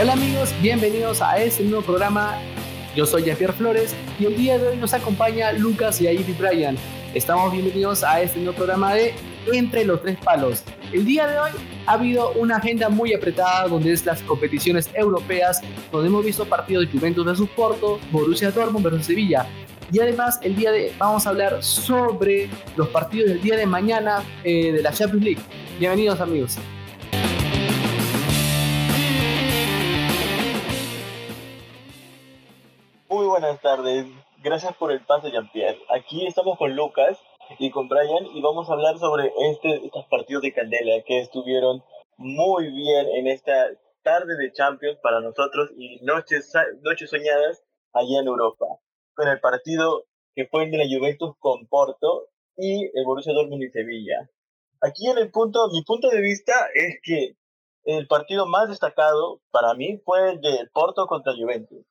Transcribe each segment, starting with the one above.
Hola amigos, bienvenidos a este nuevo programa. Yo soy Jean-Pierre Flores y el día de hoy nos acompaña Lucas y Ivy Bryan. Estamos bienvenidos a este nuevo programa de Entre los Tres Palos. El día de hoy ha habido una agenda muy apretada donde es las competiciones europeas, donde hemos visto partidos de Juventus versus Porto, Borussia Dortmund versus Sevilla. Y además el día de vamos a hablar sobre los partidos del día de mañana eh, de la Champions League. Bienvenidos amigos. Buenas tardes, gracias por el pase Jean-Pierre. Aquí estamos con Lucas y con Brian y vamos a hablar sobre este, estos partidos de Candela que estuvieron muy bien en esta tarde de Champions para nosotros y noches, noches soñadas allá en Europa. Con el partido que fue el de la Juventus con Porto y el Borussia Dortmund y Sevilla. Aquí en el punto, mi punto de vista es que el partido más destacado para mí fue el de Porto contra Juventus.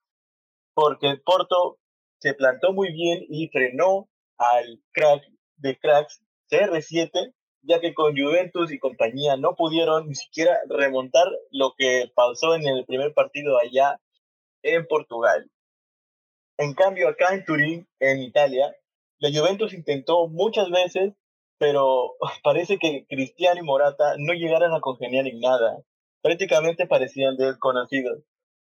Porque Porto se plantó muy bien y frenó al crack de cracks CR7, ya que con Juventus y compañía no pudieron ni siquiera remontar lo que pasó en el primer partido allá en Portugal. En cambio, acá en Turín, en Italia, la Juventus intentó muchas veces, pero parece que Cristiano y Morata no llegaron a congeniar en nada. Prácticamente parecían desconocidos.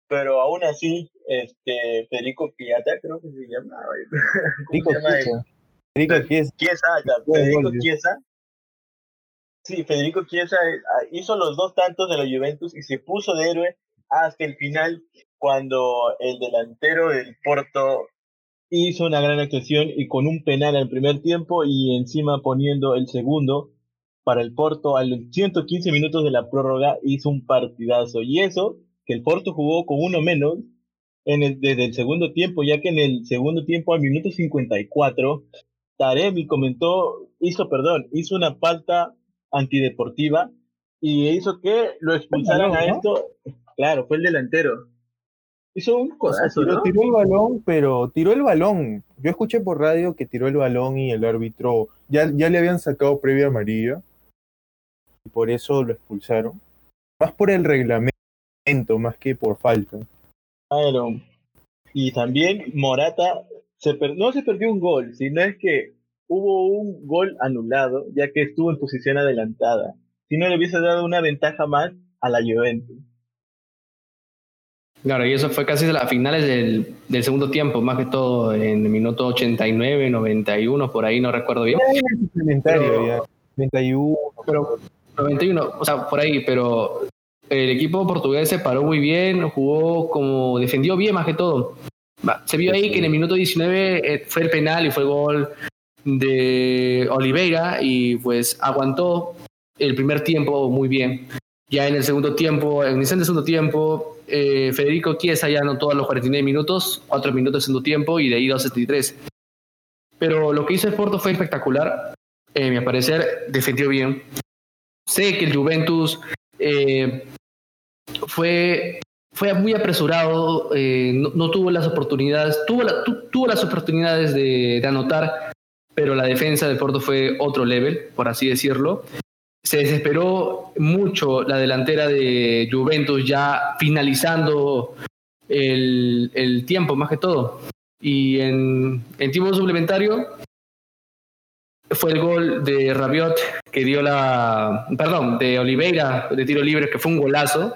Pero aún así, este Federico Piata, creo que se llama. Federico Chiesa. Federico Chiesa. Sí, Federico Chiesa eh, ah, hizo los dos tantos de la Juventus y se puso de héroe hasta el final cuando el delantero del Porto hizo una gran actuación y con un penal al primer tiempo y encima poniendo el segundo para el Porto a los 115 minutos de la prórroga hizo un partidazo y eso que el Porto jugó con uno menos en el, desde el segundo tiempo ya que en el segundo tiempo al minuto 54 Taremi comentó, hizo, perdón, hizo una falta antideportiva y hizo que lo expulsaran a esto. Claro, fue el delantero. Hizo un codazo, tiró, el balón, pero tiró el balón. Yo escuché por radio que tiró el balón y el árbitro ya, ya le habían sacado previa amarilla. Y por eso lo expulsaron. Más por el reglamento, más que por falta. Claro. Y también Morata no se perdió un gol, sino es que hubo un gol anulado, ya que estuvo en posición adelantada. Si no le hubiese dado una ventaja más a la Juventus. Claro, y eso fue casi a las finales del, del, segundo tiempo, más que todo en el minuto 89, 91, por ahí no recuerdo bien. Pero, 91. Pero, 91, o sea, por ahí, pero el equipo portugués se paró muy bien, jugó como, defendió bien más que todo. Se vio ahí que en el minuto 19 eh, fue el penal y fue el gol de Oliveira y pues aguantó el primer tiempo muy bien. Ya en el segundo tiempo, en el segundo tiempo, eh, Federico Chiesa ya anotó a los 49 minutos, 4 minutos de segundo tiempo y de ahí 2.73. Pero lo que hizo el Porto fue espectacular. Eh, a mi parecer, defendió bien. Sé que el Juventus fue fue muy apresurado, eh, no, tuvo las oportunidades, tuvo, tuvo las oportunidades de, anotar, pero la defensa del Porto fue otro level, por así decirlo. Se desesperó mucho la delantera de Juventus ya finalizando el, tiempo, más que todo. Y en, en tiempo suplementario fue el gol de Rabiot que dio la, perdón, de Oliveira de tiro libre, que fue un golazo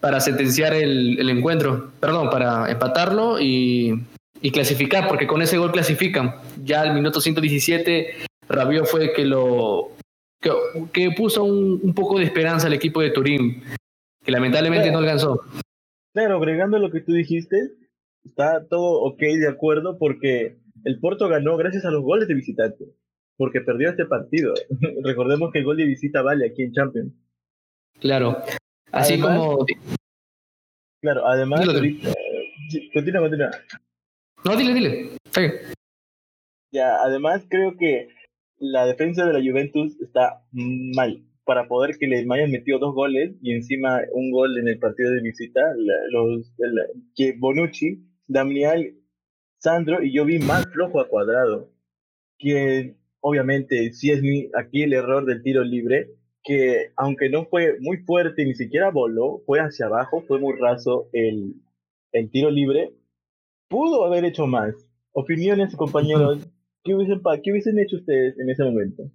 para sentenciar el, encuentro, perdón, para empatarlo y, clasificar, porque con ese gol clasifican. Ya al minuto 117, Rabiot fue que lo que, puso un, poco de esperanza al equipo de Turín, que lamentablemente no alcanzó. Claro, agregando lo que tú dijiste, está todo ok de acuerdo porque el Porto ganó gracias a los goles de visitante, porque perdió este partido. Recordemos que el gol de visita vale aquí en Champions. Claro, Así como. Claro, además. continúa, continúa. No, dile, dile. Ya, además creo que la defensa de la Juventus está mal. Para poder que le hayan metido dos goles y encima un gol en el partido de visita, los, que Bonucci, Damián, Sandro y yo vi más flojo a cuadrado. Que obviamente, si es mi, aquí el error del tiro libre, que aunque no fue muy fuerte, ni siquiera voló, fue hacia abajo, fue muy raso el, el tiro libre, pudo haber hecho más. Opiniones, compañeros, ¿qué hubiesen, ¿qué hubiesen hecho ustedes en ese momento?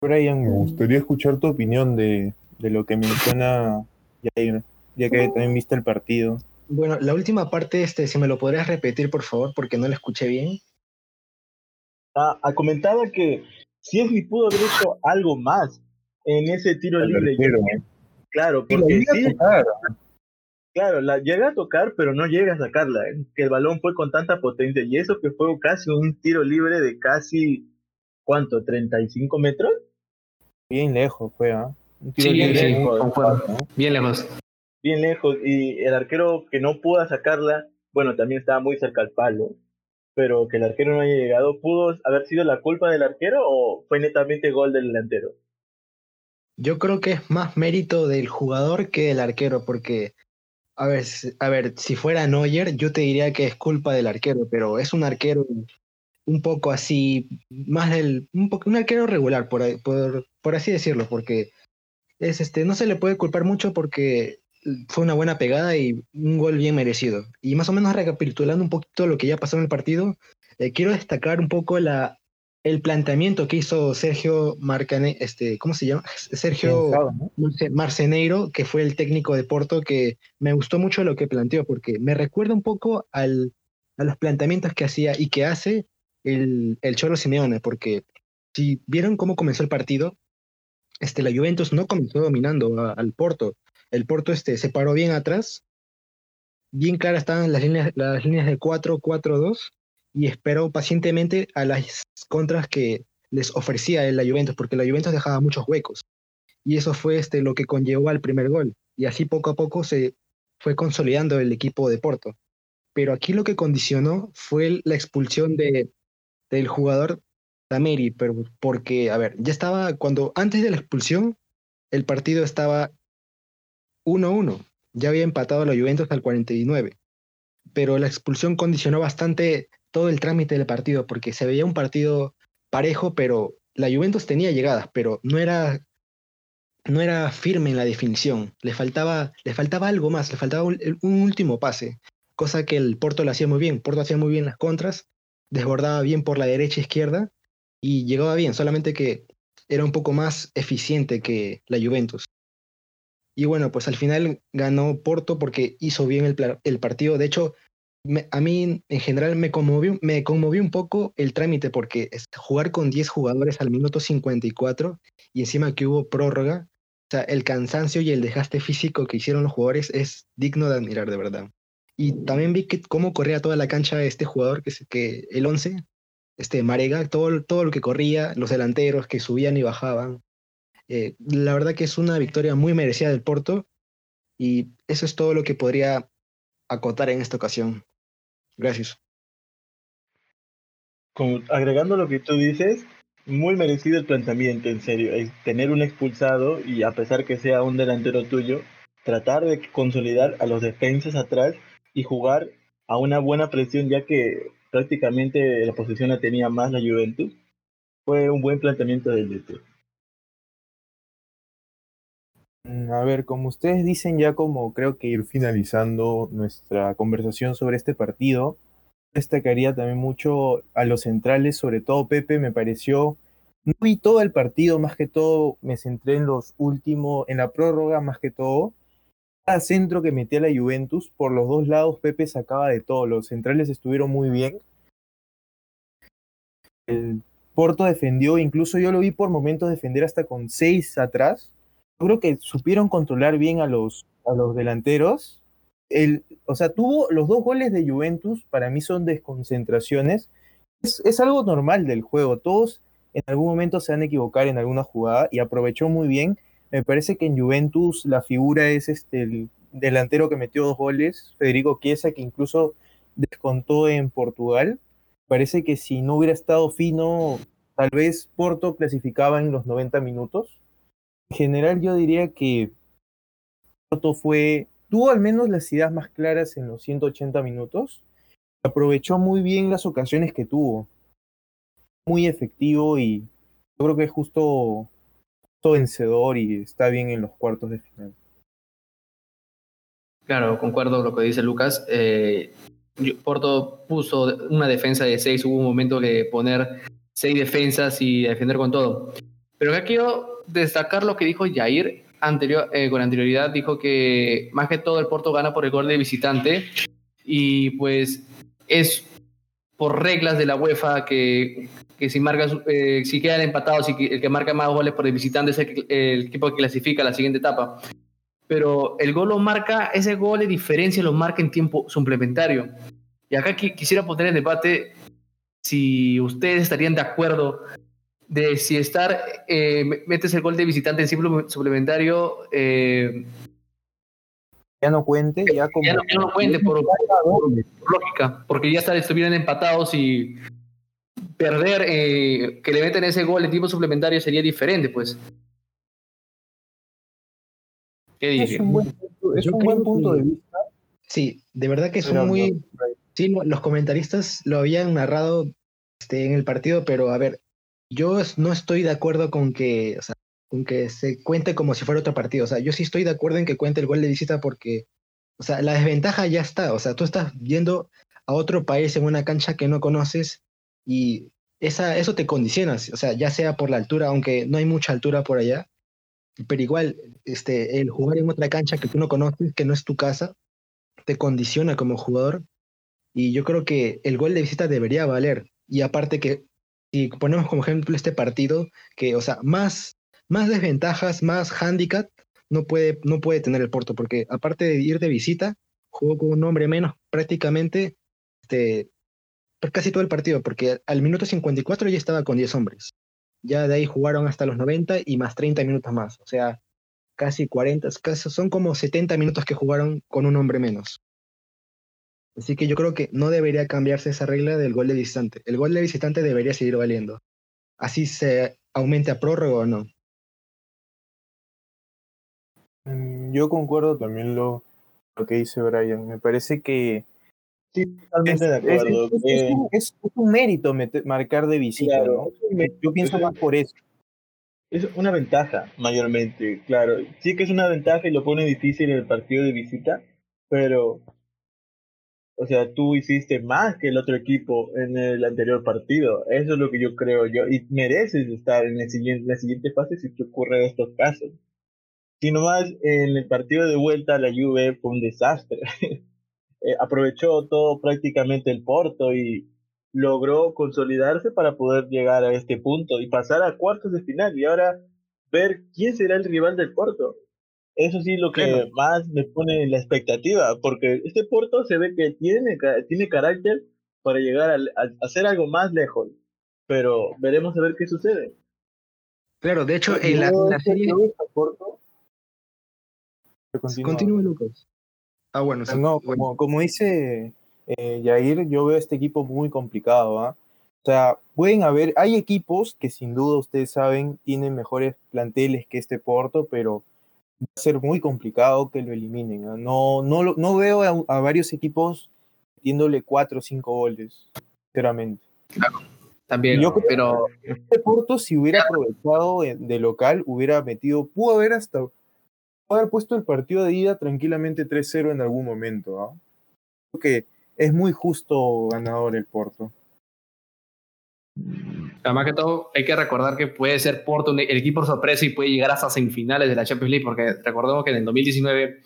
Brian, me gustaría escuchar tu opinión de, de lo que menciona Jair, ya que también viste el partido. Bueno, la última parte, este, si me lo podrías repetir, por favor, porque no la escuché bien. Ah, ah comentaba que si es que pudo haber hecho algo más en ese tiro libre. Claro, porque sí, claro, la llega a tocar, pero no llega a sacarla. ¿eh? Que el balón fue con tanta potencia y eso que fue casi un tiro libre de casi, ¿cuánto? ¿35 metros? Bien lejos fue, ¿ah? Sí, bien, lejos, bien lejos. Bien lejos. Y el arquero que no pudo sacarla, bueno, también estaba muy cerca al palo pero que el arquero no haya llegado, ¿pudo haber sido la culpa del arquero o fue netamente gol del delantero? Yo creo que es más mérito del jugador que del arquero, porque, a ver, a ver, si fuera Neuer, yo te diría que es culpa del arquero, pero es un arquero un poco así, más del, un, poco, un arquero regular, por, por, por así decirlo, porque es este, no se le puede culpar mucho porque fue una buena pegada y un gol bien merecido. Y más o menos recapitulando un poquito lo que ya pasó en el partido, eh, quiero destacar un poco la, el planteamiento que hizo Sergio Marcane, este, ¿cómo se llama? Sergio Marceneiro, que fue el técnico de Porto, que me gustó mucho lo que planteó, porque me recuerda un poco al, a los planteamientos que hacía y que hace el, el Cholo Simeone, porque si vieron cómo comenzó el partido, este, la Juventus no comenzó dominando al Porto, el Porto este, se paró bien atrás, bien claras estaban las líneas, las líneas de 4-4-2 y esperó pacientemente a las contras que les ofrecía la Juventus, porque la Juventus dejaba muchos huecos. Y eso fue este, lo que conllevó al primer gol. Y así poco a poco se fue consolidando el equipo de Porto. Pero aquí lo que condicionó fue la expulsión de, del jugador Tameri, porque, a ver, ya estaba, cuando antes de la expulsión, el partido estaba 1-1. Ya había empatado a la Juventus al 49. Pero la expulsión condicionó bastante todo el trámite del partido, porque se veía un partido parejo, pero la Juventus tenía llegadas, pero no era, no era firme en la definición. Le faltaba, le faltaba algo más, le faltaba un, un último pase, cosa que el Porto lo hacía muy bien. Porto hacía muy bien las contras, desbordaba bien por la derecha e izquierda y llegaba bien, solamente que era un poco más eficiente que la Juventus. Y bueno, pues al final ganó Porto porque hizo bien el, el partido. De hecho, a mí en general me conmovió, me conmovió un poco el trámite porque jugar con 10 jugadores al minuto 54 y encima que hubo prórroga, o sea, el cansancio y el desgaste físico que hicieron los jugadores es digno de admirar, de verdad. Y también vi que cómo corría toda la cancha este jugador, que, es, que el 11, este Marega, todo, todo lo que corría, los delanteros que subían y bajaban. Eh, la verdad que es una victoria muy merecida del Porto y eso es todo lo que podría acotar en esta ocasión. Gracias. agregando lo que tú dices, muy merecido el planteamiento, en serio. Es tener un expulsado y a pesar que sea un delantero tuyo, tratar de consolidar a los defensas atrás y jugar a una buena presión, ya que prácticamente la posición la tenía más la Juventus. Fue un buen planteamiento del DT. Mm, a ver, como ustedes dicen, ya como creo que ir finalizando nuestra conversación sobre este partido, destacaría también mucho a los centrales, sobre todo Pepe, me pareció, no vi todo el partido, más que todo me centré en los últimos, en la prórroga más que todo. Cada centro que metía la Juventus, por los dos lados Pepe sacaba de todo, los centrales estuvieron muy bien. El Porto defendió, incluso yo lo vi por momentos defender hasta con seis atrás, creo que supieron controlar bien a los, a los delanteros. El, o sea, tuvo los dos goles de Juventus, para mí son desconcentraciones. Es, algo normal del juego. Todos en algún momento se van a equivocar en alguna jugada y aprovechó muy bien. Me parece que en Juventus la figura es este, el delantero que metió dos goles, Federico Chiesa, que incluso descontó en Portugal. Parece que si no hubiera estado fino, tal vez Porto clasificaba en los 90 minutos en general yo diría que Porto fue, tuvo al menos las ideas más claras en los 180 minutos, aprovechó muy bien las ocasiones que tuvo, muy efectivo y yo creo que justo vencedor y está bien en los cuartos de final. Claro, concuerdo con lo que dice Lucas. Eh, Porto puso una defensa de seis, hubo un momento que poner seis defensas y defender con todo. Pero acá quiero destacar lo que dijo Jair anterior, eh, con anterioridad, dijo que más que todo el Porto gana por el gol de visitante y pues es por reglas de la UEFA que, que si, marca, eh, si quedan empatados y el que marca más goles por el visitante es el, el equipo que clasifica a la siguiente etapa pero el gol lo marca, ese gol de diferencia lo marca en tiempo suplementario. Y acá quisiera poner en debate si ustedes estarían de acuerdo de si estar, eh, metes el gol de visitante en tiempo suplementario. Eh, ya no cuente, ya como. Ya no, cuente por, lógica, porque ya estuvieran empatados y perder, eh, que le meten ese gol en tiempo suplementario sería diferente, pues. Es un buen, punto, de vista. Sí, de verdad que son muy... Sí, los comentaristas lo habían narrado este, en el partido, pero a ver, yo no estoy de acuerdo con que, con que se cuente como si fuera otro partido. O sea, yo sí estoy de acuerdo en que cuente el gol de visita porque, o sea, la desventaja ya está. O sea, tú estás viendo a otro país en una cancha que no conoces y esa, eso te condiciona. O sea, ya sea por la altura, aunque no hay mucha altura por allá, pero igual, este, el jugar en otra cancha que tú no conoces, que no es tu casa, te condiciona como jugador. Y yo creo que el gol de visita debería valer. Y aparte que, si ponemos como ejemplo este partido, que, o sea, más, más desventajas, más handicap, no puede, no puede tener el Porto, porque aparte de ir de visita, jugó con un hombre menos prácticamente este, casi todo el partido, porque al minuto 54 ya estaba con 10 hombres. Ya de ahí jugaron hasta los 90 y más 30 minutos más. O sea, casi 40, casi, son como 70 minutos que jugaron con un hombre menos. Así que yo creo que no debería cambiarse esa regla del gol de visitante. El gol de visitante debería seguir valiendo. Así se aumente a prórroga o no. Mm, yo concuerdo también lo, lo que dice Brian. Me parece que Sí, totalmente de acuerdo. Es, un, mérito marcar de visita, ¿no? Yo pienso más por eso. Es una ventaja, mayormente, claro. Sí que es una ventaja y lo pone difícil en el partido de visita, pero, o sea, tú hiciste más que el otro equipo en el anterior partido. Eso es lo que yo creo yo. Y mereces estar en, el siguiente, la siguiente fase si te ocurre estos casos. Si nomás en el partido de vuelta la Juve fue un desastre. Eh, aprovechó todo prácticamente el Porto y logró consolidarse para poder llegar a este punto y pasar a cuartos de final y ahora ver quién será el rival del Porto. Eso sí lo que más me pone en la expectativa, porque este Porto se ve que tiene, tiene carácter para llegar a, hacer algo más lejos, pero veremos a ver qué sucede. Claro, de hecho, en la, serie... Continúa, Lucas. Ah, bueno, no, como, como dice eh, Jair, yo veo este equipo muy complicado. ¿ah? O sea, pueden haber, hay equipos que sin duda ustedes saben tienen mejores planteles que este Porto, pero va a ser muy complicado que lo eliminen. No, no, no veo a, varios equipos metiéndole cuatro o cinco goles, sinceramente. también, yo pero este Porto si hubiera aprovechado de local hubiera metido, pudo haber hasta haber puesto el partido de ida tranquilamente 3-0 en algún momento. ¿ah? Creo que es muy justo ganador el Porto. Además que todo, hay que recordar que puede ser Porto el equipo sorpresa y puede llegar hasta semifinales de la Champions League, porque recordemos que en el 2019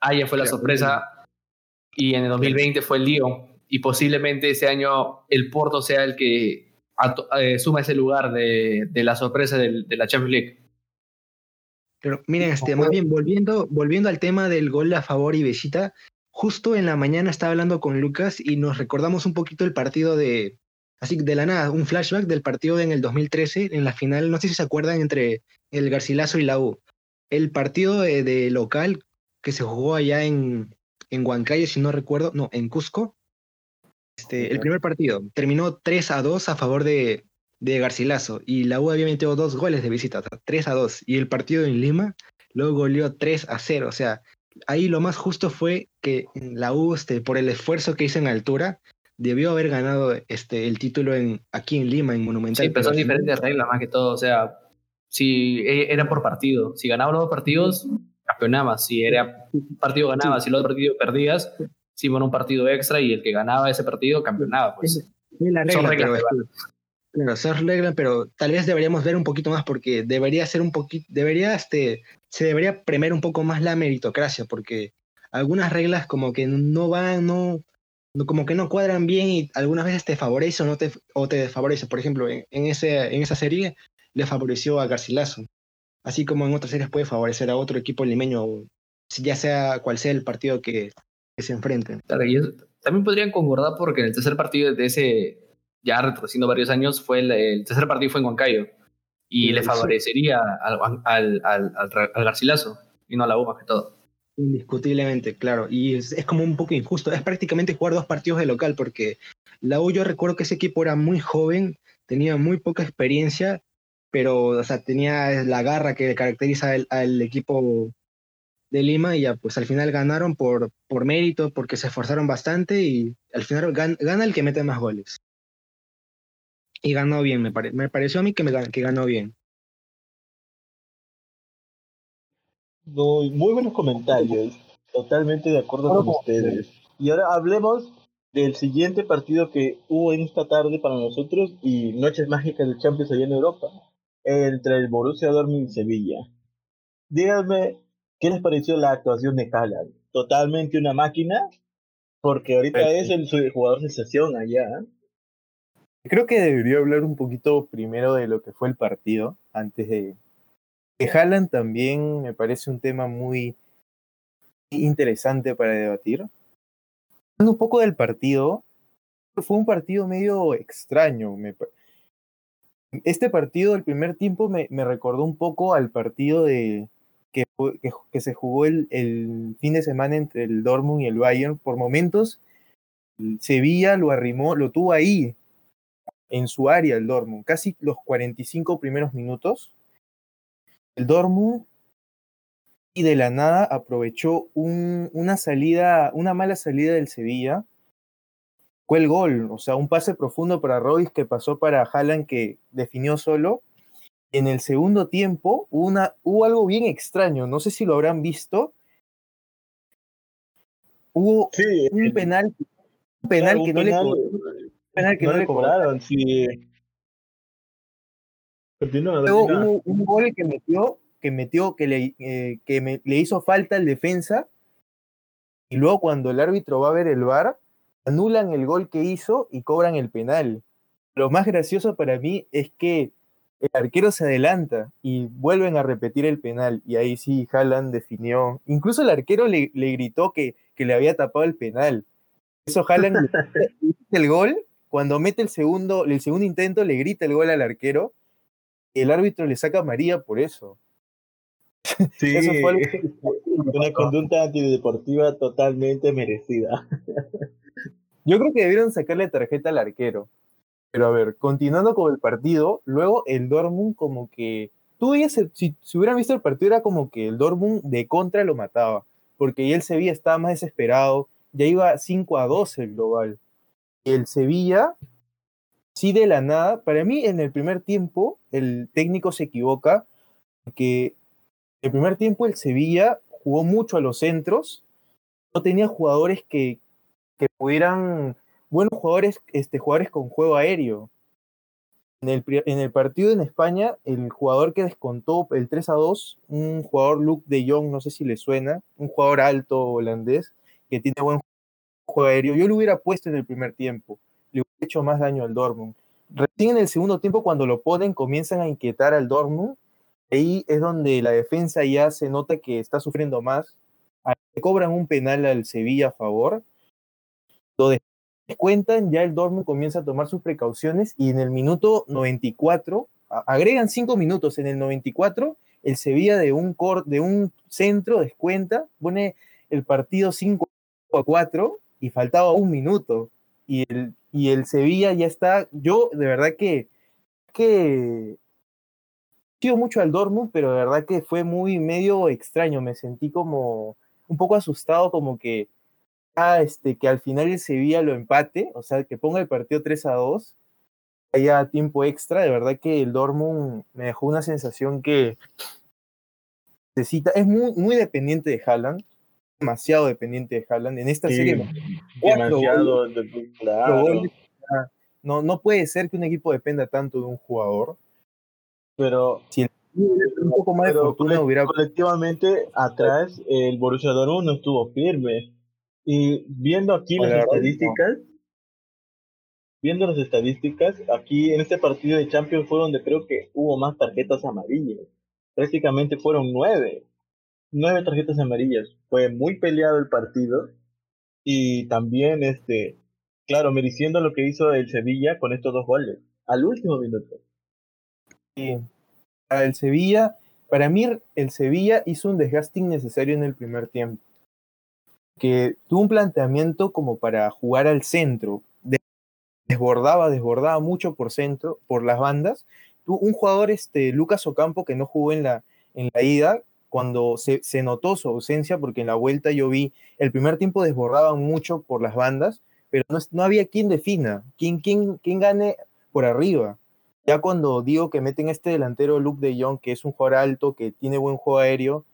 Aya fue la sorpresa y en el 2020 fue el Lyon, y posiblemente ese año el Porto sea el que eh, suma ese lugar de, de la sorpresa de la Champions League. Pero miren, este, más bien, volviendo, volviendo al tema del gol a favor y visita, justo en la mañana estaba hablando con Lucas y nos recordamos un poquito el partido de, así de la nada, un flashback del partido en el 2013, en la final, no sé si se acuerdan, entre el Garcilaso y la U. El partido de, local que se jugó allá en, en Huancayo, si no recuerdo, no, en Cusco. Este, el primer partido terminó 3 a 2 a favor de, de Garcilaso y la U había metido dos goles de visita, 3 a 2. Y el partido en Lima luego goleó 3 a 0. O sea, ahí lo más justo fue que la U, este, por el esfuerzo que hizo en altura, debió haber ganado este, el título en, aquí en Lima, en Monumental. Sí, pero son diferentes reglas más que todo. O sea, Si e, era por partido. Si ganaba los dos partidos, campeonabas. Si era un partido ganabas, si el otro partido perdías, si bueno, un partido extra y el que ganaba ese partido campeonaba. Pues. la regla, Son reglas Claro, esas reglas, pero tal vez deberíamos ver un poquito más porque debería ser un poquito, debería, este, se debería premiar un poco más la meritocracia porque algunas reglas como que no van, no, como que no cuadran bien y algunas veces te favorece o no te, o te desfavorece. Por ejemplo, en, ese, en esa serie le favoreció a Garcilaso, así como en otras series puede favorecer a otro equipo limeño, ya sea cual sea el partido que, se enfrenten. también podrían concordar porque en el tercer partido de ese, ya retrocediendo varios años, fue el, tercer partido fue en Huancayo y le favorecería al, al, al, al, Garcilaso y no a la U más que todo. Indiscutiblemente, claro. Y es, como un poco injusto. Es prácticamente jugar dos partidos de local, porque la U yo recuerdo que ese equipo era muy joven, tenía muy poca experiencia, pero o sea, tenía la garra que caracteriza al, equipo de Lima y ya pues al final ganaron por, por mérito, porque se esforzaron bastante y al final gana el que mete más goles. Y ganó bien, me, me pareció a mí que, me, que ganó bien. Muy buenos comentarios. Totalmente de acuerdo con ustedes. Y ahora hablemos del siguiente partido que hubo en esta tarde para nosotros y Noches Mágicas del Champions allá en Europa, entre el Borussia Dortmund y Sevilla. Díganme, ¿qué les pareció la actuación de Haaland? Totalmente una máquina, porque ahorita es el, jugador sensación allá. Creo que debería hablar un poquito primero de lo que fue el partido, antes de, que Haaland también me parece un tema muy interesante para debatir. Un poco del partido, fue un partido medio extraño. Este partido, el primer tiempo, me, recordó un poco al partido de, que, que, se jugó el, el, fin de semana entre el Dortmund y el Bayern. Por momentos, Sevilla lo arrimó, lo tuvo ahí, en su área, el Dortmund, casi los 45 primeros minutos el Dortmund y de la nada aprovechó una salida, una mala salida del Sevilla. Fue el gol, o sea, un pase profundo para Royce que pasó para Haaland que definió solo. En el segundo tiempo hubo, una, hubo algo bien extraño, no sé si lo habrán visto. Hubo un penal, un penal que no le penal que no, le cobraron, sí. Luego hubo un gol que metió, que metió, que le, eh, que le hizo falta el defensa, y luego cuando el árbitro va a ver el VAR, anulan el gol que hizo y cobran el penal. Lo más gracioso para mí es que el arquero se adelanta y vuelven a repetir el penal, y ahí sí Haaland definió. Incluso el arquero le, le gritó que, que le había tapado el penal. Eso Haaland el gol, cuando mete el segundo, el segundo intento, le grita el gol al arquero el árbitro le saca a María por eso. Sí, eso fue una conducta antideportiva totalmente merecida. Yo creo que debieron sacarle tarjeta al arquero. Pero a ver, continuando con el partido, luego el Dortmund como que... Tú veías, si, si hubieran visto el partido, era como que el Dortmund de contra lo mataba, porque ya el Sevilla estaba más desesperado, ya iba 5 a 2 el global. Y el Sevilla sí de la nada, para mí en el primer tiempo el técnico se equivoca, porque el primer tiempo el Sevilla jugó mucho a los centros, no tenía jugadores que, que pudieran, buenos jugadores, este, jugadores con juego aéreo. En el, en el partido en España, el jugador que descontó el 3 a 2, un jugador Luke de Jong, no sé si le suena, un jugador alto holandés que tiene buen juego aéreo, yo lo hubiera puesto en el primer tiempo le hubiera hecho más daño al Dortmund. Recién en el segundo tiempo, cuando lo ponen, comienzan a inquietar al Dortmund. Ahí es donde la defensa ya se nota que está sufriendo más. Le cobran un penal al Sevilla a favor. Lo descuentan, ya el Dortmund comienza a tomar sus precauciones y en el minuto 94, agregan cinco minutos, en el 94 el Sevilla de un, cor, de un centro descuenta, pone el partido 5 a 4 y faltaba un minuto. Y el, y el Sevilla ya está, yo de verdad que, que sigo mucho al Dortmund, pero de verdad que fue muy medio extraño, me sentí como un poco asustado, como que, ah, este, que al final el Sevilla lo empate, o sea, que ponga el partido 3 a 2, haya tiempo extra, de verdad que el Dortmund me dejó una sensación que necesita, es muy, muy dependiente de Haaland, demasiado dependiente de Haaland. En esta Sí, serie, demasiado, de- claro. no, no puede ser que un equipo dependa tanto de un jugador. Pero, Un poco más de fortuna hubiera colectivamente atrás el Borussia Dortmund no estuvo firme. Y viendo aquí las Hola, estadísticas, viendo las estadísticas, aquí en este partido de Champions fue donde creo que hubo más tarjetas amarillas. Prácticamente fueron nueve. Nueve tarjetas amarillas. Fue muy peleado el partido. Y también, este, claro, mereciendo lo que hizo el Sevilla con estos dos goles. Al último minuto. Sí. El Sevilla, para mí el Sevilla hizo un desgaste innecesario en el primer tiempo. Que tuvo un planteamiento como para jugar al centro. De- Desbordaba, desbordaba mucho por centro, por las bandas. Tuvo un jugador, este, Lucas Ocampo, que no jugó en la, en la ida, cuando se, notó su ausencia, porque en la vuelta yo vi, el primer tiempo desbordaban mucho por las bandas, pero no, no había quien defina, quien, quien, quien gane por arriba ya cuando digo que meten este delantero Luke de Jong, que es un jugador alto, que tiene buen juego aéreo,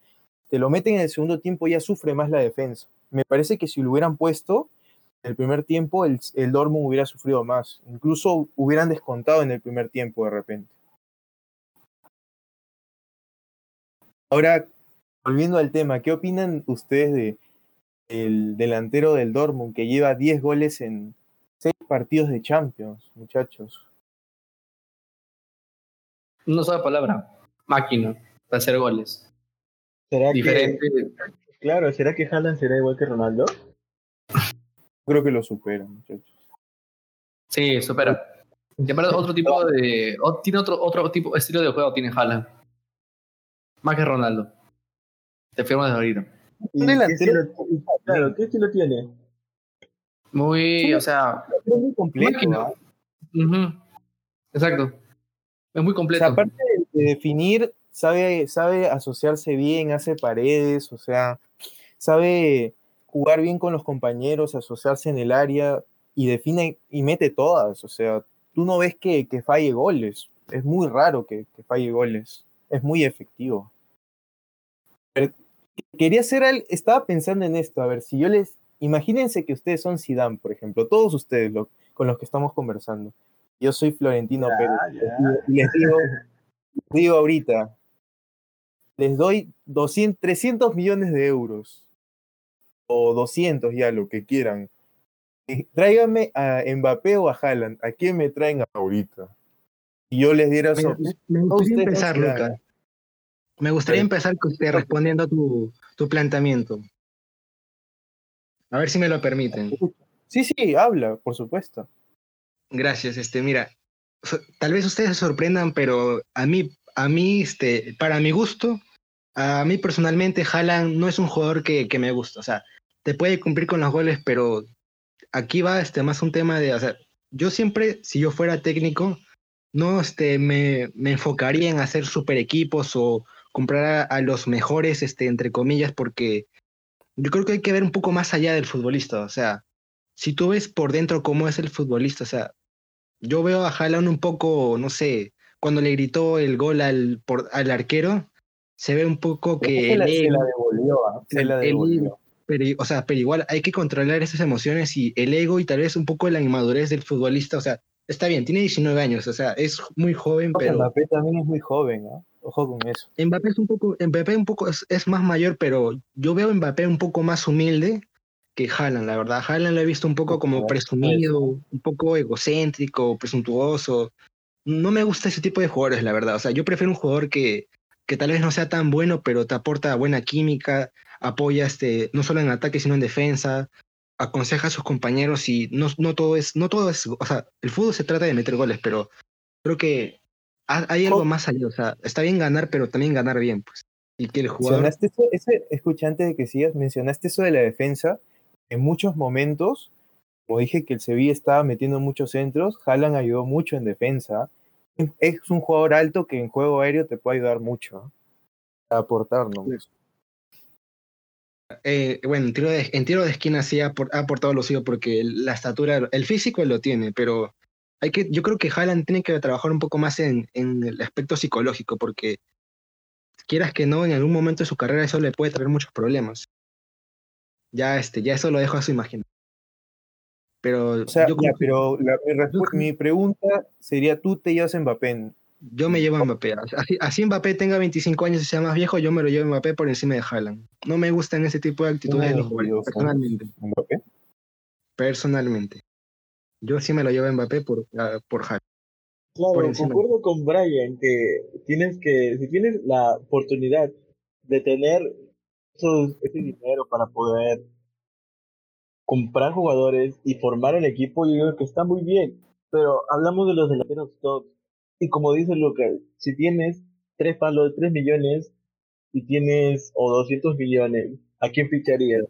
te lo meten en el segundo tiempo, ya sufre más la defensa. Me parece que si lo hubieran puesto en el primer tiempo, el, el Dortmund hubiera sufrido más. Incluso hubieran descontado en el primer tiempo de repente. Ahora, volviendo al tema, ¿qué opinan ustedes de el delantero del Dortmund que lleva 10 goles en 6 partidos de Champions, muchachos? Una sola palabra. Máquina. Para hacer goles. ¿Será Diferente. que, claro, ¿será que Haaland será igual que Ronaldo? Creo que lo superan, muchachos. Sí, supera. Y aparte, otro tipo de. tiene otro, otro tipo estilo de juego, tiene Haaland. Más que Ronaldo. Te firmo desde ahorita. ¿Y Un qué estilo- claro, ¿qué estilo tiene? Muy, o sea. Es muy completo. Ujú. Exacto. Es muy O completo. sea, aparte de, de definir, sabe, sabe asociarse bien, hace paredes, o sea, sabe jugar bien con los compañeros, asociarse en el área y define y mete todas. O sea, tú no ves que, que falle goles. Es muy raro que, que falle goles. Es muy efectivo. Pero quería hacer algo, estaba pensando en esto, a ver, si yo les, imagínense que ustedes son Zidane, por ejemplo, todos ustedes lo- con los que estamos conversando. Yo soy Florentino Ya, Pérez. ya. Y les digo, les digo ahorita, les doy 200, 300 millones de euros. O 200 ya, lo que quieran. Y Tráiganme a Mbappé o a Haaland. ¿A quién me traen ahorita? Y yo les diera Me, eso. me- me gustaría empezar. Lucas. Me gustaría empezar con usted respondiendo a tu, tu planteamiento. A ver si me lo permiten. Sí, sí, habla, por supuesto. Gracias, este, mira, tal vez ustedes se sorprendan, pero a mí, a mí, este, para mi gusto, a mí personalmente, Haaland no es un jugador que, que me gusta. O sea, te puede cumplir con los goles, pero aquí va este, más un tema de, o sea, yo siempre, si yo fuera técnico, no este, me, me enfocaría en hacer super equipos o comprar a, a los mejores, este, entre comillas, porque yo creo que hay que ver un poco más allá del futbolista. O sea, si tú ves por dentro cómo es el futbolista, o sea, yo veo a Haaland un poco, no sé, cuando le gritó el gol al, por, al arquero, se ve un poco que se, la, el se la devolvió, ¿ah? Se la devolvió. pero, o sea, pero igual hay que controlar esas emociones y el ego y tal vez un poco la inmadurez del futbolista. O sea, está bien, tiene 19 años, o sea, es muy joven, pero Mbappé también es muy joven, ¿ah? Ojo con eso. Mbappé es un poco, Mbappé un poco es, es más mayor, pero yo veo a Mbappé un poco más humilde que Haaland, la verdad. Haaland lo he visto un poco como presumido, un poco egocéntrico, presuntuoso. No me gusta ese tipo de jugadores, la verdad. O sea, yo prefiero un jugador que, que tal vez no sea tan bueno, pero te aporta buena química, apoya este, no solo en ataque, sino en defensa, aconseja a sus compañeros y no, no todo es, no todo es, o sea, el fútbol se trata de meter goles, pero creo que hay algo más allá. O sea, está bien ganar, pero también ganar bien, pues. Y que el jugador Mencionaste eso, ese, escucha, antes de que sigas, mencionaste eso de la defensa. En muchos momentos, como dije que el Sevilla estaba metiendo muchos centros, Haaland ayudó mucho en defensa. Es un jugador alto que en juego aéreo te puede ayudar mucho a aportarnos. Eh, bueno, en tiro, de, en tiro de esquina sí ha, ha aportado lo suyo porque la estatura, el físico lo tiene, pero hay que, yo creo que Haaland tiene que trabajar un poco más en, en el aspecto psicológico, porque quieras que no, en algún momento de su carrera eso le puede traer muchos problemas. Ya, este, ya eso lo dejo a su imaginación. Pero, O sea, yo, ya, pero la- mi, yo pregunta sería, ¿tú te llevas a Mbappé? yo me llevo a Mbappé. Así, así Mbappé tenga 25 años y sea más viejo, yo me lo llevo a Mbappé por encima de Haaland. No me gustan ese tipo de actitudes de los jugadores, personalmente. ¿Mbappé? Personalmente. Yo sí me lo llevo a Mbappé por, ah, por Haaland. Claro, concuerdo con Brian que tienes que, si tienes la oportunidad de tener esos- ese dinero para poder comprar jugadores y formar el equipo, yo creo que está muy bien. Pero hablamos de los delanteros top. Y como dice Lucas, si tienes tres palos, tres millones y tienes o 200 millones, ¿a quién ficharías?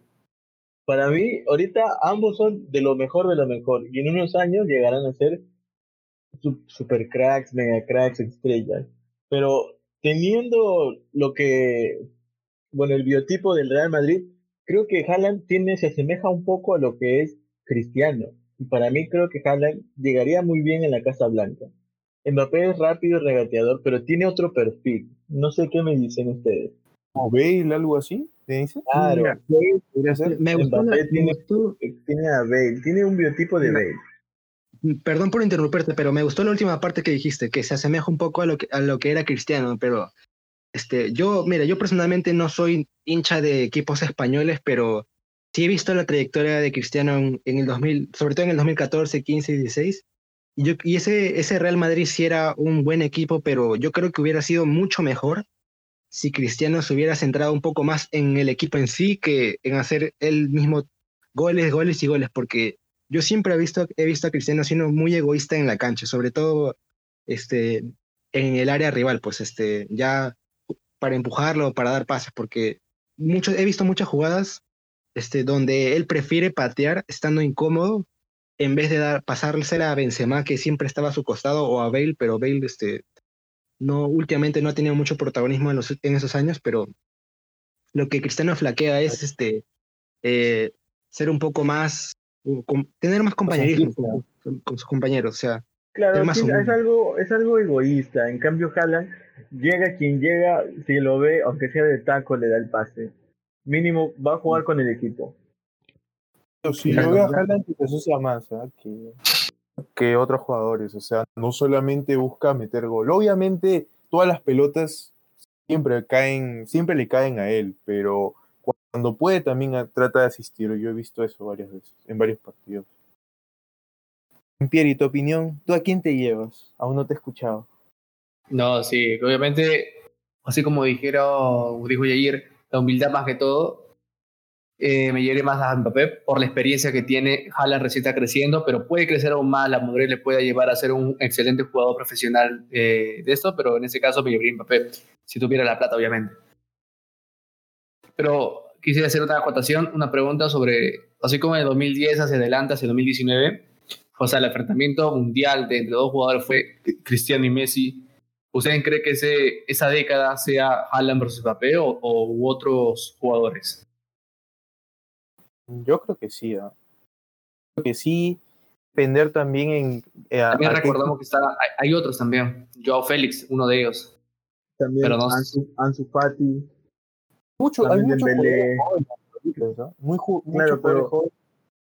Para mí, ahorita ambos son de lo mejor de lo mejor. Y en unos años llegarán a ser su- super cracks, mega cracks, estrellas. Pero teniendo lo que, bueno, el biotipo del Real Madrid, creo que Haaland tiene, se asemeja un poco a lo que es Cristiano. Y para mí creo que Haaland llegaría muy bien en la Casa Blanca. Mbappé es rápido regateador, pero tiene otro perfil. No sé qué me dicen ustedes. ¿O Bale, algo así? Claro, Mira. Me gustó, Mbappé tiene- gustó- tiene a Bale, tiene un biotipo de Bale. perdón por interrumpirte, pero me gustó la última parte que dijiste, que se asemeja un poco a lo que, a lo que era Cristiano, pero este, yo, mira, yo personalmente no soy hincha de equipos españoles, pero sí he visto la trayectoria de Cristiano en, en el 2000, sobre todo en el 2014, 15 y 16. Y, yo, y ese, ese Real Madrid sí era un buen equipo, pero yo creo que hubiera sido mucho mejor si Cristiano se hubiera centrado un poco más en el equipo en sí que en hacer él mismo goles, goles y goles, porque yo siempre he visto, he visto a Cristiano siendo muy egoísta en la cancha, sobre todo este, en el área rival, pues este, ya para empujarlo, para dar pases, porque mucho, he visto muchas jugadas este, donde él prefiere patear estando incómodo en vez de dar, pasársela a Benzema, que siempre estaba a su costado, o a Bale, pero Bale este, no, últimamente no ha tenido mucho protagonismo en, los, en esos años, pero lo que Cristiano flaquea es este, eh, ser un poco más, uh, tener más compañerismo con, con- con sus compañeros, o sea, Claro, más sí, es algo, es algo egoísta. En cambio, Haaland llega quien llega, si lo ve, aunque sea de taco, le da el pase. Mínimo va a jugar con el equipo. Pero si Claro, yo veo a. Haaland se asocia más ¿ah? que, que otros jugadores. O sea, no solamente busca meter gol. Obviamente, todas las pelotas siempre caen, siempre le caen a él, pero cuando puede también trata de asistir. Yo he visto eso varias veces, en varios partidos. Pieri, tu opinión, ¿tú a quién te llevas? Aún no te he escuchado. No, sí, obviamente, así como dijeron, dijo Yair, la humildad más que todo, eh, me llevaré más a Mbappé por la experiencia que tiene. Haaland recién está creciendo, pero puede crecer aún más. La madurez le puede llevar a ser un excelente jugador profesional eh, de esto, pero en ese caso me llevaría Mbappé, si tuviera la plata, obviamente. Pero quisiera hacer otra acotación, una pregunta sobre, así como en el 2010 hacia adelante, hacia el 2019, o sea, el enfrentamiento mundial de entre dos jugadores fue Cristiano y Messi. ¿Ustedes creen que ese, esa década sea Haaland versus Mbappé o, o u otros jugadores? Yo creo que sí. ¿ah? Creo que sí. Depender también en. eh, También a recordamos que está, hay, hay otros también. Joao Félix, uno de ellos. También Pero no- Ansu, Ansu Fati. mucho, hay jugadores jóvenes, ¿ah? Muy Claro, jugadores pero- jóvenes,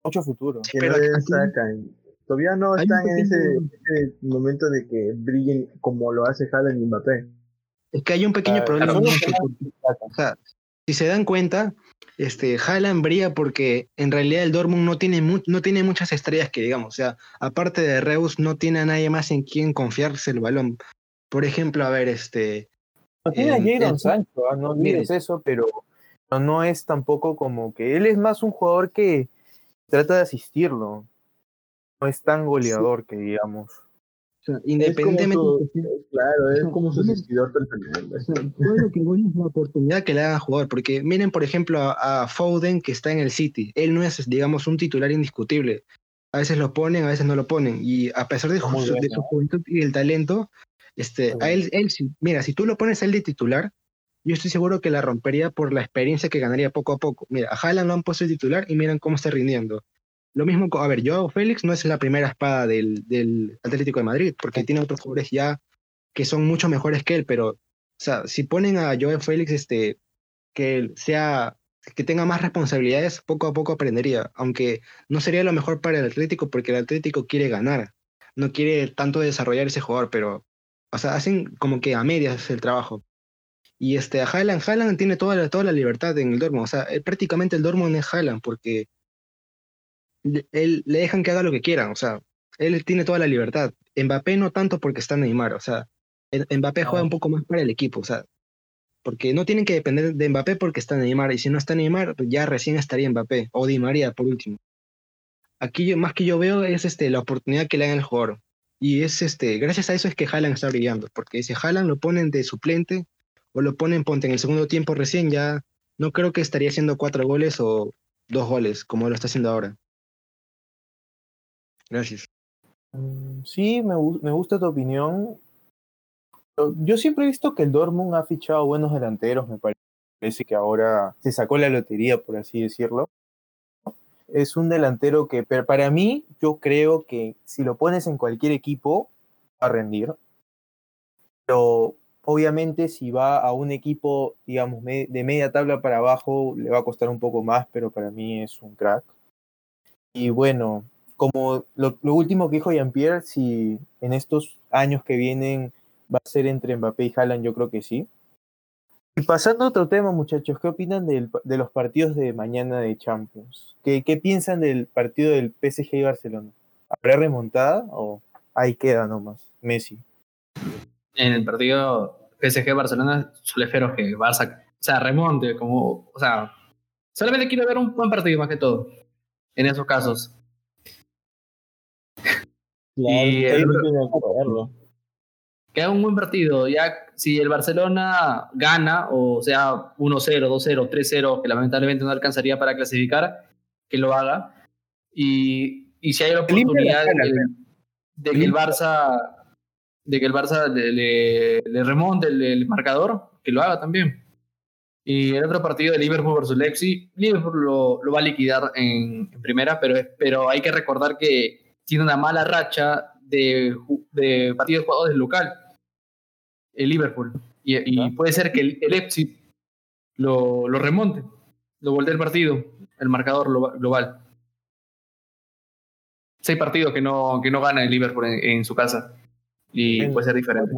mucho futuro. que Pero no aquí- destacan. Todavía no están en ese, momento de que brillen como lo hace Haaland y Mbappé. es que hay un pequeño Ah, problema. mucho. O sea, si se dan cuenta, este, Haaland brilla porque en realidad el Dortmund no tiene, mu- no tiene muchas estrellas que digamos. O sea, aparte de Reus, no tiene a nadie más en quien confiarse el balón. Por ejemplo, a ver, este. No tiene a Jadon en- Sancho, ¿ah? no olvides eso, pero no, no es tampoco como que él es más un jugador que trata de asistirlo. No es tan goleador que digamos. Sea, independientemente. claro, es como su asistidor personal. todo lo que voy es la oportunidad que le hagan jugar, porque miren, por ejemplo, a, a Foden que está en el City. Él no es, digamos, un titular indiscutible. A veces lo ponen, a veces no lo ponen. Y a pesar de, su, de su juventud y el talento, este, a él, él, mira, si tú lo pones a él de titular, yo estoy seguro que la rompería por la experiencia que ganaría poco a poco. Mira, a Haaland lo han puesto de titular y miren cómo está rindiendo. Lo mismo, a ver, Joao Félix no es la primera espada del, del Atlético de Madrid, porque tiene otros jugadores ya que son mucho mejores que él, pero, o sea, si ponen a Joao Félix, este, que sea, que tenga más responsabilidades, poco a poco aprendería, aunque no sería lo mejor para el Atlético, porque el Atlético quiere ganar, no quiere tanto desarrollar ese jugador, pero, o sea, hacen como que a medias el trabajo. Y este, a Haaland, Haaland tiene toda la, toda la libertad en el Dortmund, o sea, prácticamente el Dortmund es Haaland, porque él, le dejan que haga lo que quieran, o sea, él tiene toda la libertad. Mbappé no tanto porque está Neymar, o sea, Mbappé juega un poco más para el equipo, o sea, porque no tienen que depender de Mbappé porque está Neymar, y si no está Neymar, pues ya recién estaría Mbappé, o Di María por último. Aquí yo, más que yo veo es este, la oportunidad que le dan al jugador. Y es este, gracias a eso es que Haaland está brillando, porque si Haaland lo ponen de suplente o lo ponen ponte en el segundo tiempo recién, ya no creo que estaría haciendo cuatro goles o dos goles, como lo está haciendo ahora. Gracias. Mm, sí, me, gusta tu opinión. Yo siempre he visto que el Dortmund ha fichado buenos delanteros, me parece que ahora se sacó la lotería, por así decirlo. Es un delantero que para mí yo creo que si lo pones en cualquier equipo va a rendir. Pero obviamente si va a un equipo, digamos, de media tabla para abajo, le va a costar un poco más, pero para mí es un crack. Y bueno, como lo, último que dijo Jean-Pierre, si en estos años que vienen va a ser entre Mbappé y Haaland, yo creo que sí. Y pasando a otro tema, muchachos, ¿qué opinan de los partidos de mañana de Champions? ¿Qué, ¿Qué, piensan del partido del PSG Barcelona? ¿Habrá remontada o ahí queda nomás Messi? En el partido PSG-Barcelona, solo espero que Barça o sea, remonte, como, o sea, solamente quiero ver un buen partido más que todo, en esos casos y Queda un buen partido. Ya si el Barcelona gana, o sea 1-0, 2-0, 3-0, que lamentablemente no alcanzaría para clasificar, que lo haga. Y, y si hay la oportunidad de, que el Barça de que el Barça le, le, remonte el, marcador, que lo haga también. Y el otro partido de Liverpool versus Leipzig, Liverpool lo, lo va a liquidar en, en primera, pero, pero hay que recordar que tiene una mala racha de, de partidos jugados del local, el Liverpool. Y, puede ser que el, el lo, lo, remonte, lo voltee el partido, el marcador global. Seis partidos que no, que no gana el Liverpool en, su casa. Y puede ser diferente.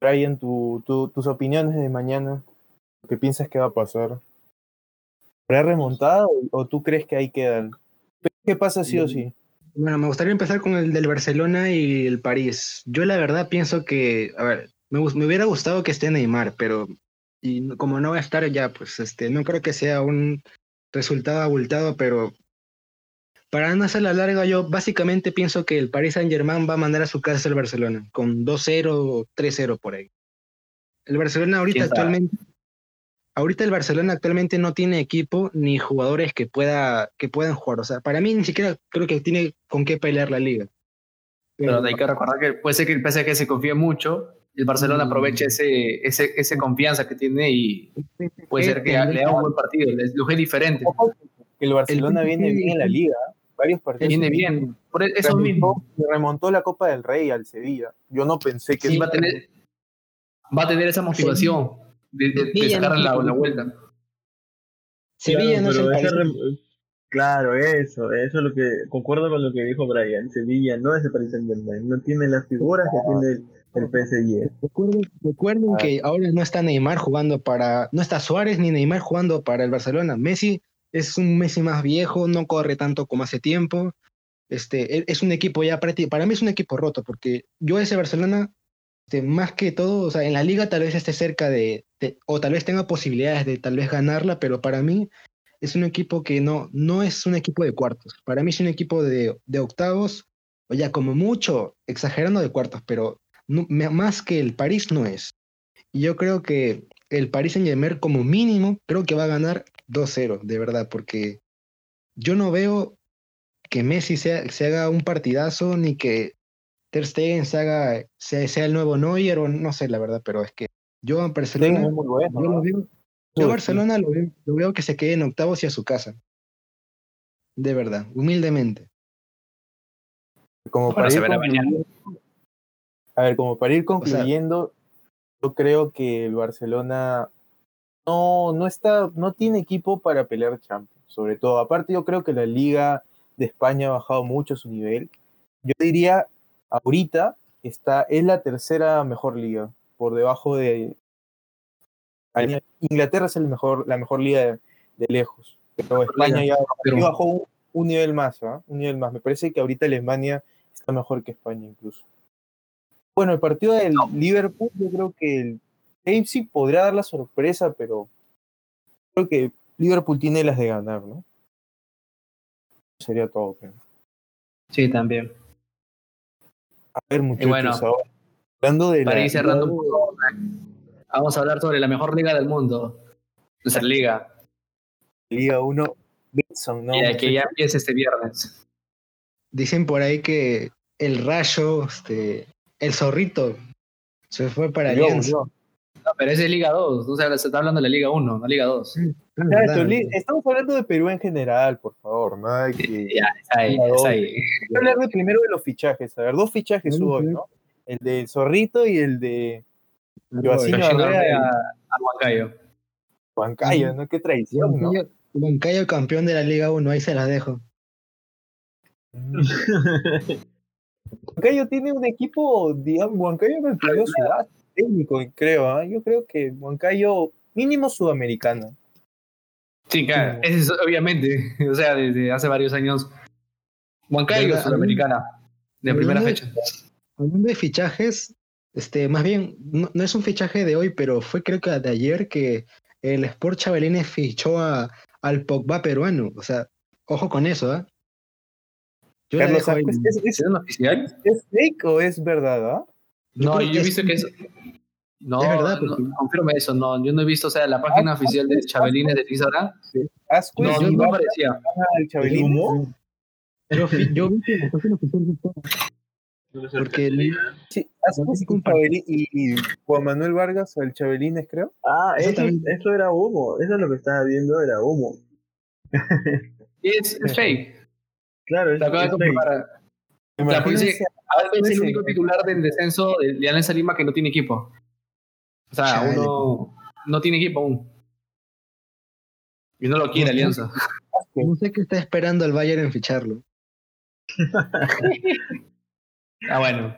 Brian, tu, tus opiniones de mañana, ¿qué piensas que va a pasar? ¿Habrá remontado o tú crees que ahí quedan? ¿Qué pasa sí o sí? Bueno, me gustaría empezar con el del Barcelona y el París. Yo la verdad pienso que, a ver, me, me hubiera gustado que esté Neymar, pero y como no va a estar ya, pues este, no creo que sea un resultado abultado, pero para no hacer la larga, yo básicamente pienso que el Paris Saint Germain va a mandar a su casa el Barcelona, con 2-0 o 3-0 por ahí. El Barcelona ahorita actualmente ahorita el Barcelona actualmente no tiene equipo ni jugadores que, pueda, que puedan jugar. O sea, para mí ni siquiera creo que tiene con qué pelear la liga. Pero, hay que recordar que puede ser que el PSG se confíe mucho y el Barcelona aproveche ese, ese, esa confianza que tiene y puede ser que le haga un buen partido, le juegue diferente. El Barcelona viene bien en la liga, varios partidos. Viene bien, por e-, eso mismo. Remontó la Copa del Rey al Sevilla. Yo no pensé que... Sí, va, a tener, va a tener esa motivación de, sacar la, vuelta. Sevilla no es Claro, eso, eso es lo que concuerdo con lo que dijo Brian. Sevilla no es el Paris Saint Germain, no tiene las figuras que tiene el, PSG. Recuerden, ah. que ahora no está Neymar jugando para, no está Suárez ni Neymar jugando para el Barcelona. Messi es un Messi más viejo, no corre tanto como hace tiempo. Este, e, es un equipo ya para mí es un equipo roto porque yo ese Barcelona este, más que todo, o sea, en la liga tal vez esté cerca de, o tal vez tenga posibilidades de tal vez ganarla, pero para mí es un equipo que no, no es un equipo de cuartos. Para mí es un equipo de, de octavos, o ya como mucho, exagerando de cuartos, pero más que el París no es. Y yo creo que el París en Germain como mínimo, creo que va a ganar 2-0, de verdad, porque yo no veo que Messi sea, se haga un partidazo ni que Ter Stegen sea, sea, el nuevo Neuer o no sé la verdad, pero es que yo en Barcelona, yo, lo veo, Yo Sí. Barcelona lo veo, lo veo que se quede en octavos y a su casa. De verdad, humildemente. Como Bueno, para se ir verá mañana. concluyendo- a ver, como para ir sea- concluyendo, yo creo que el Barcelona no, no está, no tiene equipo para pelear Champions, sobre todo. Aparte, yo creo que la Liga de España ha bajado mucho su nivel. Yo diría, ahorita está, es la tercera mejor liga, por debajo de Inglaterra es el mejor, la mejor liga de, de lejos. Pero España ya bajó un, un nivel más, ¿ah? Un nivel más. Me parece que ahorita Alemania está mejor que España incluso. Bueno, el partido del Liverpool, yo creo que el Leipzig podrá dar la sorpresa, pero creo que Liverpool tiene las de ganar, ¿no? Sería todo, creo. Sí, también. A ver, muchachos, bueno, ahora, hablando de Para la ir cerrando un poco, vamos a hablar sobre la mejor liga del mundo. Nuestra liga. Liga 1, Benson, ¿no? y que ya empieza este viernes. Dicen por ahí que el rayo, este, el zorrito, se fue para Yo, Alianza. yo. No, pero ese es Liga 2. O sea, se está hablando de la Liga 1, no Liga 2. Ah, Ya, verdad. esto, li- Estamos hablando de Perú en general, por favor, nada de que... Ya, está ahí, está ahí. Hay que hablar de primero de los fichajes. A ver, dos fichajes hubo hoy. ¿no? El de Zorrito y el de Yoshino Arrea a Huancayo. Huancayo, ¿no? Qué traición, ¿no? Huancayo, campeón de la Liga 1, ahí se las dejo. Huancayo tiene un equipo, digamos, Huancayo construyó su base técnico, creo, ¿ah? Yo creo que Huancayo, mínimo sudamericano. Sí, claro, es obviamente. O sea, desde hace varios años. Huancayo. Sudamericana. De primera fecha. Hablando de fichajes, este, más bien, no, no es un fichaje de hoy, pero fue creo que de ayer que el Sport Chabelines fichó a, al Pogba peruano. O sea, ojo con eso, ¿ah? Sánchez, ¿es, es, ¿Es un oficial? es fake o es verdad, ah? No, yo he visto que es. No, Es verdad, no, porque- confirme eso. No, yo no he visto, o sea, la página Ah, oficial de Chabelines de. Ascuez No, y no Vaca aparecía. al Chabelín. ¿Humo? Yo, fi- yo vi que la página oficial fichó, porque el- Sí, Ascuez y, Chabelín- y, y Juan Manuel Vargas al Chabelines, creo. Ah, Eso eso, era humo. Eso es lo que estaba viendo, era humo. Y es, es fake. Claro, es, de es fake. La policía- Aldo es el único titular del descenso de Alianza Lima que no tiene equipo. O sea, Chale. uno no tiene equipo aún. Y no lo quiere Ujú. Alianza. no sé qué está esperando el Bayern en ficharlo. Ah, bueno.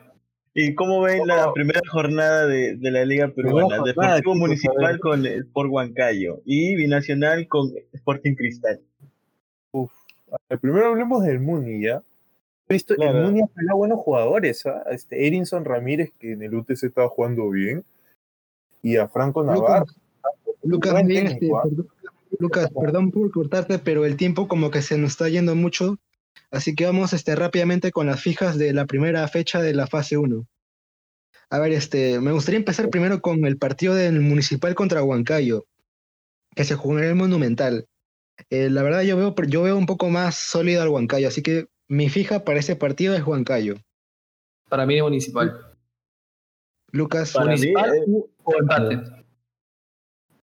¿Y cómo ven la primera jornada de, de la Liga Peruana? jornada, Deportivo Municipal con Sport Huancayo y Binacional con Sporting Cristal. Ver, primero hablemos del Muni, ¿ya? He visto, Claro. el Muni ha pegado buenos jugadores, ¿ah? Este, Erinson Ramírez, que en el UTC estaba jugando bien, y a Franco Navarro. Lucas, este, ¿ah? perdón, Lucas, perdón por cortarte, pero el tiempo como que se nos está yendo mucho. Así que vamos este, rápidamente con las fijas de la primera fecha de la fase 1. A ver, este, me gustaría empezar primero con el partido del Municipal contra Huancayo, que se jugó en el Monumental. Eh, la verdad, yo veo, yo veo un poco más sólido al Huancayo, así que mi fija para ese partido es Huancayo. Para mí es municipal. Lucas, Para mí, Municipal eh, o empate.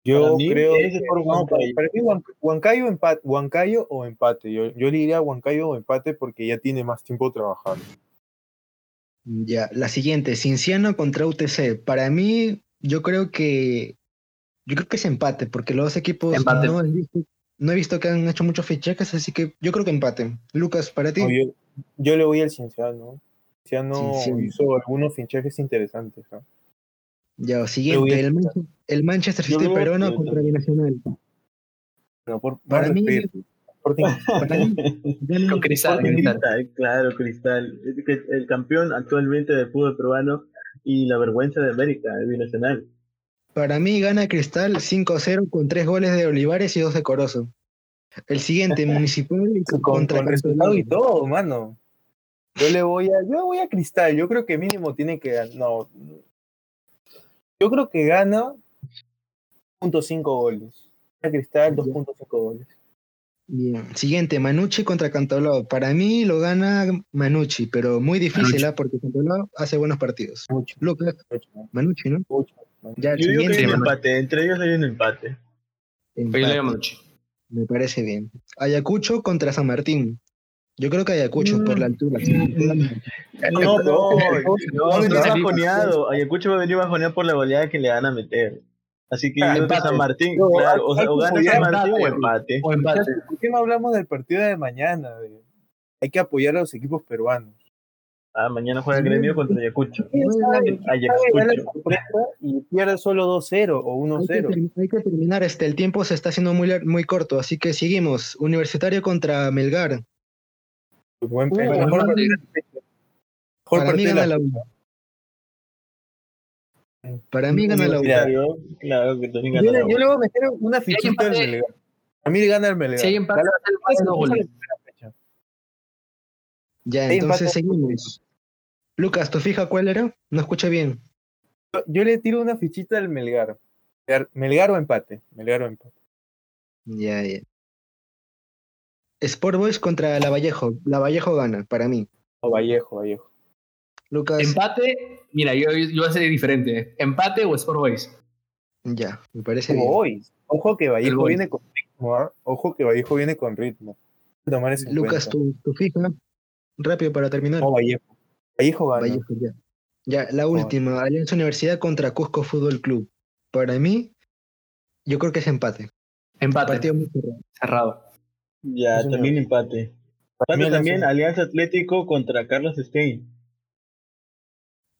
Yo creo es que Sport no, para, Huancayo. para mí Huan- Huancayo, empate, Huancayo o empate. Yo, yo le diría Huancayo o empate porque ya tiene más tiempo trabajando. Ya, la siguiente, Cinciano contra UTC. Para mí, yo creo que yo creo que es empate, porque los dos equipos Empate. no he, visto, no he visto que han hecho muchos fichajes, así que yo creo que empate. Lucas, para ti. No, yo, yo le voy al Cinciano. Cinciano Cinciano. hizo algunos fichajes interesantes. ¿ah? Ya, siguiente, el, Man- el Manchester City peruano contra Binacional. Pero por, Para mí- respeto. Sporting- Para mí, gana- Con Cristal. Sporting Cristal. Cristal, claro, Cristal. Que El campeón actualmente del fútbol peruano y la vergüenza de América, el Binacional. Para mí gana Cristal 5-0 con tres goles de Olivares y dos de Corozo. El siguiente, Municipal con, contra con resultado y todo, mano. Yo le voy a, yo voy a Cristal. Yo creo que mínimo tiene que ganar. No. Yo creo que gana 0.5 goles. A Cristal 2.5 goles. Bien. Siguiente, Manucci contra Cantolao. Para mí lo gana Manucci, pero muy difícil. ¿ah? porque Cantolao hace buenos partidos. Mucho, Lucas, mucho, Manucci, ¿no? mucho. Ya, el Yo digo que hay siguiente, un Manuel. empate, entre ellos hay un empate. Me parece bien. Ayacucho contra San Martín. Yo creo que Ayacucho Mm. por la altura. No, no, no, va a venir no, bajoneado. Ayacucho va a venir bajoneado por la goleada que le van a meter. Así que Ah, yo empate. San Martín, No, claro, o, hay sea, o gana San Martín empate. o empate. O empate. ¿Por qué no hablamos del partido de mañana? de- Hay que apoyar a los equipos peruanos. Ah, mañana juega el gremio contra Ayacucho. ¿Quién sabe? ¿Quién sabe darle Ayacucho. y pierde solo 2-0 o Hay que, 1-0? ter- hay que terminar, este, el tiempo se está haciendo muy, muy corto, así que seguimos. Universitario contra Melgar. Buen Uh, mejor mejor gana la- la U. Para mí gana la Claro, claro que también Yo, gana le- la yo le voy a meter una fichita al Melgar. A mí le gana el Melgar. Si hay empate, goles. Ya, entonces empate. seguimos. Lucas, ¿tu fija cuál era? No escuché bien. Yo- Yo le tiro una fichita al Melgar. Melgar o empate. Melgar o empate. Ya, ya. Sport Boys contra La Vallejo. La Vallejo gana, para mí. O Vallejo, Vallejo. Lucas, Empate, mira, yo, yo voy a ser diferente. Empate o Sport Boys. ya, me parece bien. Boys. Ojo que Vallejo viene con ritmo. ¿ah? Ojo que Vallejo viene con ritmo. Tomar Lucas, tu, tu fija. Rápido para terminar. No, Vallejo. Vallejo gana. Vallejo, ya. Ya, la última. Alianza Universidad contra Cusco Fútbol Club. Para mí, yo creo que es empate. Empate. Partido muy cerrado. Cerrado. Ya, también empate. Empate Alianza- también Alianza Atlético contra Carlos Stein.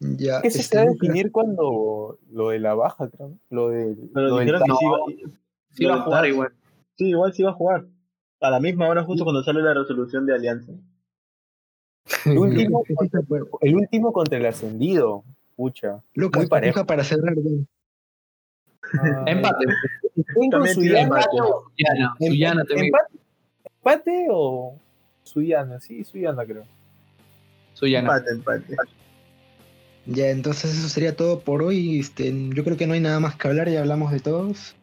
Ya, ¿Qué se este, va a definir cuando lo de la baja, creo? Lo de. Pero lo del que sí iba, Sí va a jugar igual. sí, igual sí va a jugar. A la misma hora, justo cuando sale la resolución de Alianza. El último, para- el último contra el ascendido. Pucha. Lucas, Muy fija para cerrar. bien. Ah, Empate. Tengo Suyana. empate. Suyana. Suyana también. ¿Empate, empate o Suyana? Sí, Suyana creo. Suyana. Empate, empate. Ya, entonces eso sería todo por hoy. Este, yo creo que no hay nada más que hablar, ya hablamos de todos.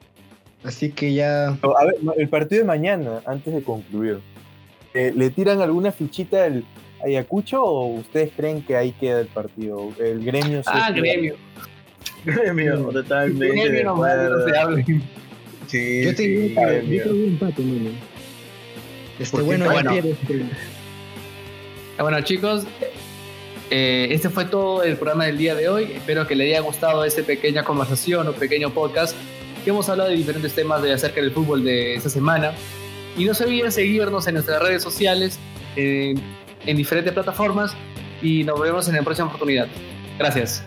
Así que ya. No, A ver, no, el partido de mañana, antes de concluir. eh, ¿Le tiran alguna fichita al Ayacucho o ustedes creen que ahí queda el partido? El gremio. Ah, gremio. Gremio, totalmente. de Gremio nomás, no acuerdo. se hable. Sí, Yo te sí, diría que gremio. yo te diría empate. Este, bueno, bueno. Este, Bueno, chicos, eh, este fue todo el programa del día de hoy. Espero que les haya gustado esta pequeña conversación o pequeño podcast que hemos hablado de diferentes temas de acerca del fútbol de esta semana. Y no se olviden seguirnos en nuestras redes sociales, en, en diferentes plataformas. Y nos vemos en la próxima oportunidad. Gracias.